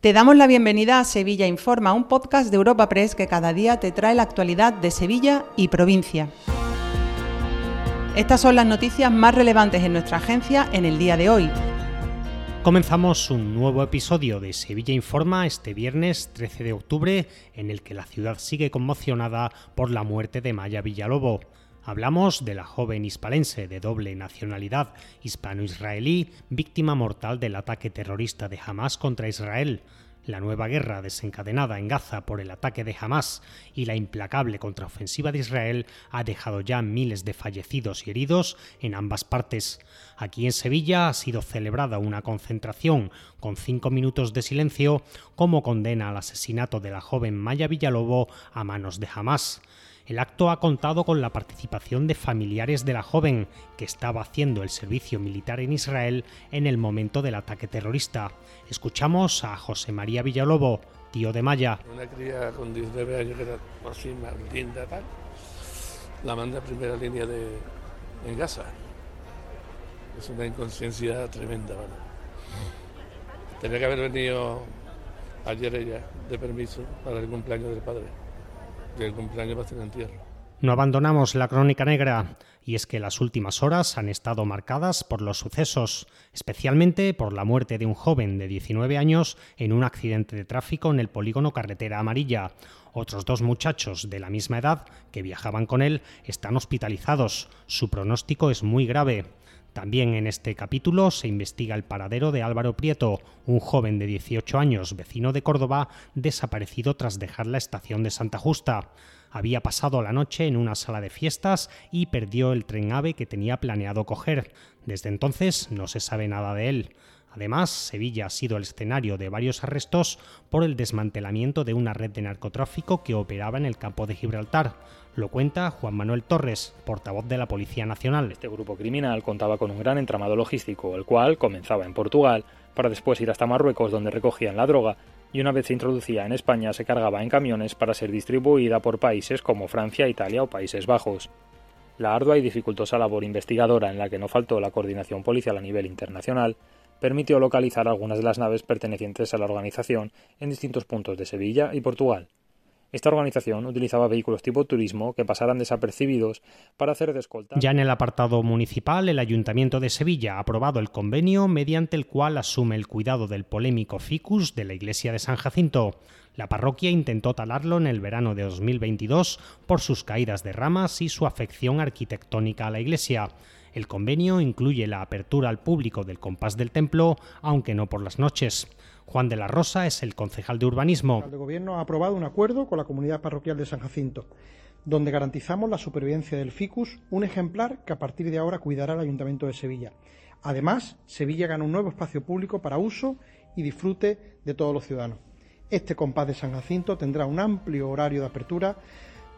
Te damos la bienvenida a Sevilla Informa, un podcast de Europa Press que cada día te trae la actualidad de Sevilla y provincia. Estas son las noticias más relevantes en nuestra agencia en el día de hoy. Comenzamos un nuevo episodio de Sevilla Informa este viernes 13 de octubre, en el que la ciudad sigue conmocionada por la muerte de Maya Villalobo. Hablamos de la joven hispalense de doble nacionalidad hispano-israelí, víctima mortal del ataque terrorista de Hamas contra Israel. La nueva guerra desencadenada en Gaza por el ataque de Hamas y la implacable contraofensiva de Israel ha dejado ya miles de fallecidos y heridos en ambas partes. Aquí en Sevilla ha sido celebrada una concentración con cinco minutos de silencio como condena al asesinato de la joven Maya Villalobo a manos de Hamas. El acto ha contado con la participación de familiares de la joven, que estaba haciendo el servicio militar en Israel en el momento del ataque terrorista. Escuchamos a José María Villalobo, tío de Maya. Una cría con 19 años que era así, linda, tal. La manda a primera línea de, en Gaza. Es una inconsciencia tremenda, ¿vale? Tenía que haber venido ayer ella de permiso para el cumpleaños del padre del cumpleaños va a ser entierro. No abandonamos la crónica negra, y es que las últimas horas han estado marcadas por los sucesos, especialmente por la muerte de un joven de 19 años en un accidente de tráfico en el polígono Carretera Amarilla. Otros dos muchachos de la misma edad que viajaban con él están hospitalizados. Su pronóstico es muy grave. También en este capítulo se investiga el paradero de Álvaro Prieto, un joven de 18 años, vecino de Córdoba, desaparecido tras dejar la estación de Santa Justa. Había pasado la noche en una sala de fiestas y perdió el tren AVE que tenía planeado coger. Desde entonces no se sabe nada de él. Además, Sevilla ha sido el escenario de varios arrestos por el desmantelamiento de una red de narcotráfico que operaba en el campo de Gibraltar. Lo cuenta Juan Manuel Torres, portavoz de la Policía Nacional. Este grupo criminal contaba con un gran entramado logístico, el cual comenzaba en Portugal, para después ir hasta Marruecos donde recogían la droga y una vez se introducía en España se cargaba en camiones para ser distribuida por países como Francia, Italia o Países Bajos. La ardua y dificultosa labor investigadora en la que no faltó la coordinación policial a nivel internacional permitió localizar algunas de las naves pertenecientes a la organización en distintos puntos de Sevilla y Portugal. Esta organización utilizaba vehículos tipo turismo que pasaran desapercibidos para hacer de escolta. Ya en el apartado municipal, el Ayuntamiento de Sevilla ha aprobado el convenio mediante el cual asume el cuidado del polémico ficus de la iglesia de San Jacinto. La parroquia intentó talarlo en el verano de 2022 por sus caídas de ramas y su afección arquitectónica a la iglesia. El convenio incluye la apertura al público del compás del templo, aunque no por las noches. Juan de la Rosa es el concejal de urbanismo. El gobierno ha aprobado un acuerdo con la comunidad parroquial de San Jacinto, donde garantizamos la supervivencia del ficus, un ejemplar que a partir de ahora cuidará el Ayuntamiento de Sevilla. Además, Sevilla gana un nuevo espacio público para uso y disfrute de todos los ciudadanos. Este compás de San Jacinto tendrá un amplio horario de apertura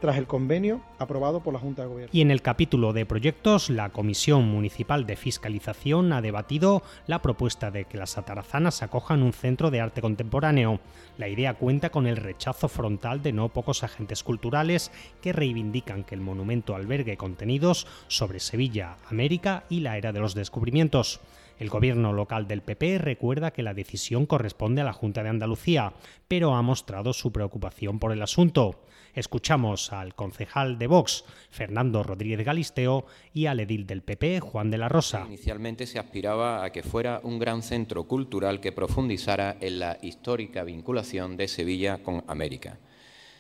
tras el convenio aprobado por la Junta de Gobierno. Y en el capítulo de proyectos, la Comisión Municipal de Fiscalización ha debatido la propuesta de que las atarazanas acojan un centro de arte contemporáneo. La idea cuenta con el rechazo frontal de no pocos agentes culturales que reivindican que el monumento albergue contenidos sobre Sevilla, América y la era de los descubrimientos. El gobierno local del PP recuerda que la decisión corresponde a la Junta de Andalucía, pero ha mostrado su preocupación por el asunto. Escuchamos al concejal de Vox, Fernando Rodríguez Galisteo, y al edil del PP, Juan de la Rosa. Inicialmente se aspiraba a que fuera un gran centro cultural que profundizara en la histórica vinculación de Sevilla con América.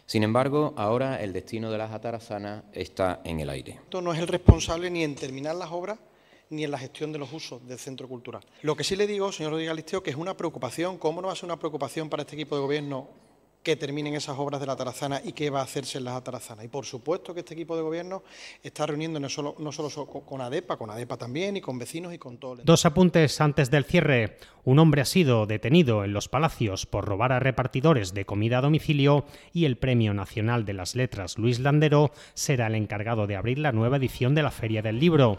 Sin embargo, ahora el destino de las atarazanas está en el aire. Esto no es el responsable ni en terminar las obras ni en la gestión de los usos del centro cultural. Lo que sí le digo, señor Rodríguez Galisteo, que es una preocupación, ¿cómo no va a ser una preocupación para este equipo de gobierno que terminen esas obras de la Tarazana y qué va a hacerse en las Atarazanas. Y por supuesto que este equipo de gobierno está reuniendo no solo, no solo con ADEPA, con ADEPA también y con vecinos y con todo el Dos apuntes antes del cierre. Un hombre ha sido detenido en los Palacios por robar a repartidores de comida a domicilio y el Premio Nacional de las Letras Luis Landero será el encargado de abrir la nueva edición de la Feria del Libro.